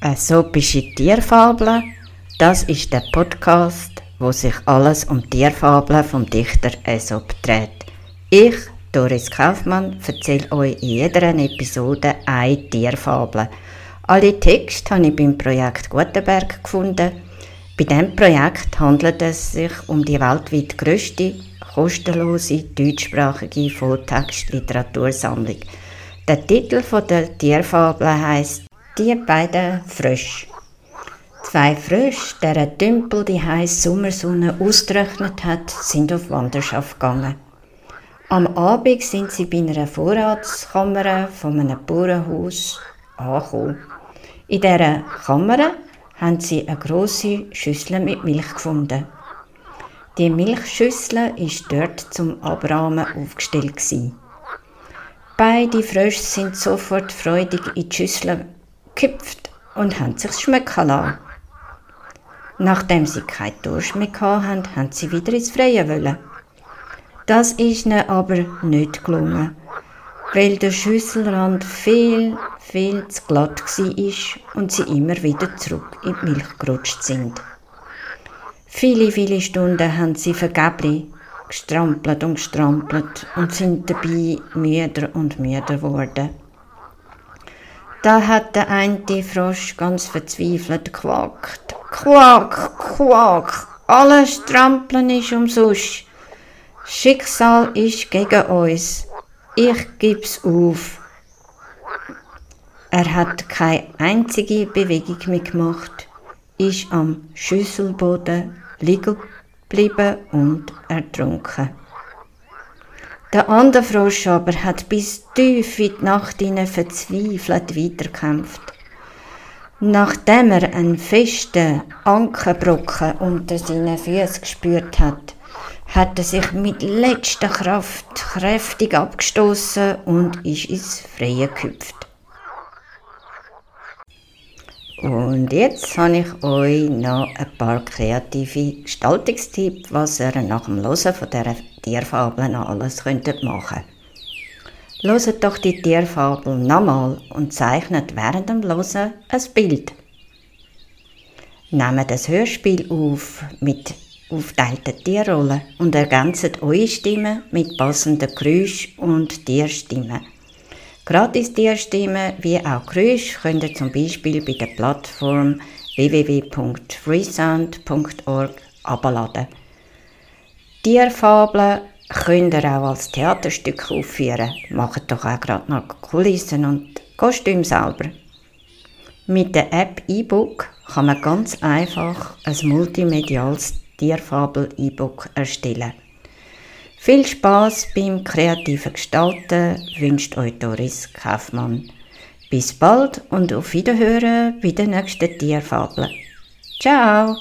Äsopische Tierfabeln, das ist der Podcast, wo sich alles um Tierfabeln vom Dichter Aesop dreht. Ich, Doris Kaufmann, erzähle euch in jeder Episode eine Tierfabel. Alle Texte habe ich beim Projekt Gutenberg gefunden. Bei diesem Projekt handelt es sich um die weltweit grösste, kostenlose deutschsprachige Volltext-Literatursammlung. Der Titel der Tierfabel heißt die beiden Frösche. Zwei Frösche, deren Tümpel die heiße Sommersonne ausgetrocknet hat, sind auf Wanderschaft gegangen. Am Abend sind sie bei einer Vorratskammer von einem Bauernhaus angekommen. In dieser Kammer haben sie eine grosse Schüssel mit Milch gefunden. Die Milchschüssel ist dort zum Abrahmen aufgestellt. Beide Frösche sind sofort freudig in die Schüssel gekipft und haben sich schmecken lassen. Nachdem sie keinen Durst mehr hatten, haben sie wieder ins Freie wollen. Das ist ihnen aber nicht gelungen, weil der Schüsselrand viel, viel zu glatt war und sie immer wieder zurück in die Milch gerutscht sind. Viele, viele Stunden haben sie vergeblich gestrampelt und gestrampelt und sind dabei müder und müder geworden. Da hat der eine Frosch ganz verzweifelt quakt. Quak, quak, alles Strampeln ist umsonst. Schicksal ist gegen uns. Ich geb's auf. Er hat keine einzige Bewegung mehr gemacht, ist am Schüsselboden liegen geblieben und ertrunken. Der andere Frosch aber hat bis tief in die Nacht hinein verzweifelt weiterkämpft. Nachdem er einen festen Ankerbrocken unter seinen Füßen gespürt hat, hat er sich mit letzter Kraft kräftig abgestoßen und ist ins Freie gehüpft. Und jetzt habe ich euch noch ein paar kreative Gestaltungstipps, was ihr nach dem Hören von dieser Tierfabeln alles könntet machen Loset doch die Tierfabel nochmal und zeichnet während dem Hören ein Bild. Nehmt das Hörspiel auf mit aufteilten Tierrollen und ergänzt eure Stimme mit passenden Geräuschen und Tierstimmen. Gratis Tierstimmen wie auch Geräusche könnt ihr zum Beispiel bei der Plattform www.freesound.org abladen. Tierfabeln könnt ihr auch als Theaterstück aufführen. Macht doch auch gerade noch Kulissen und Kostüme selber. Mit der App E-Book kann man ganz einfach ein multimediales Tierfabel-E-Book erstellen. Viel Spaß beim kreativen Gestalten wünscht euch Doris Kaufmann. Bis bald und auf Wiederhören bei der nächsten Tierfabel. Ciao!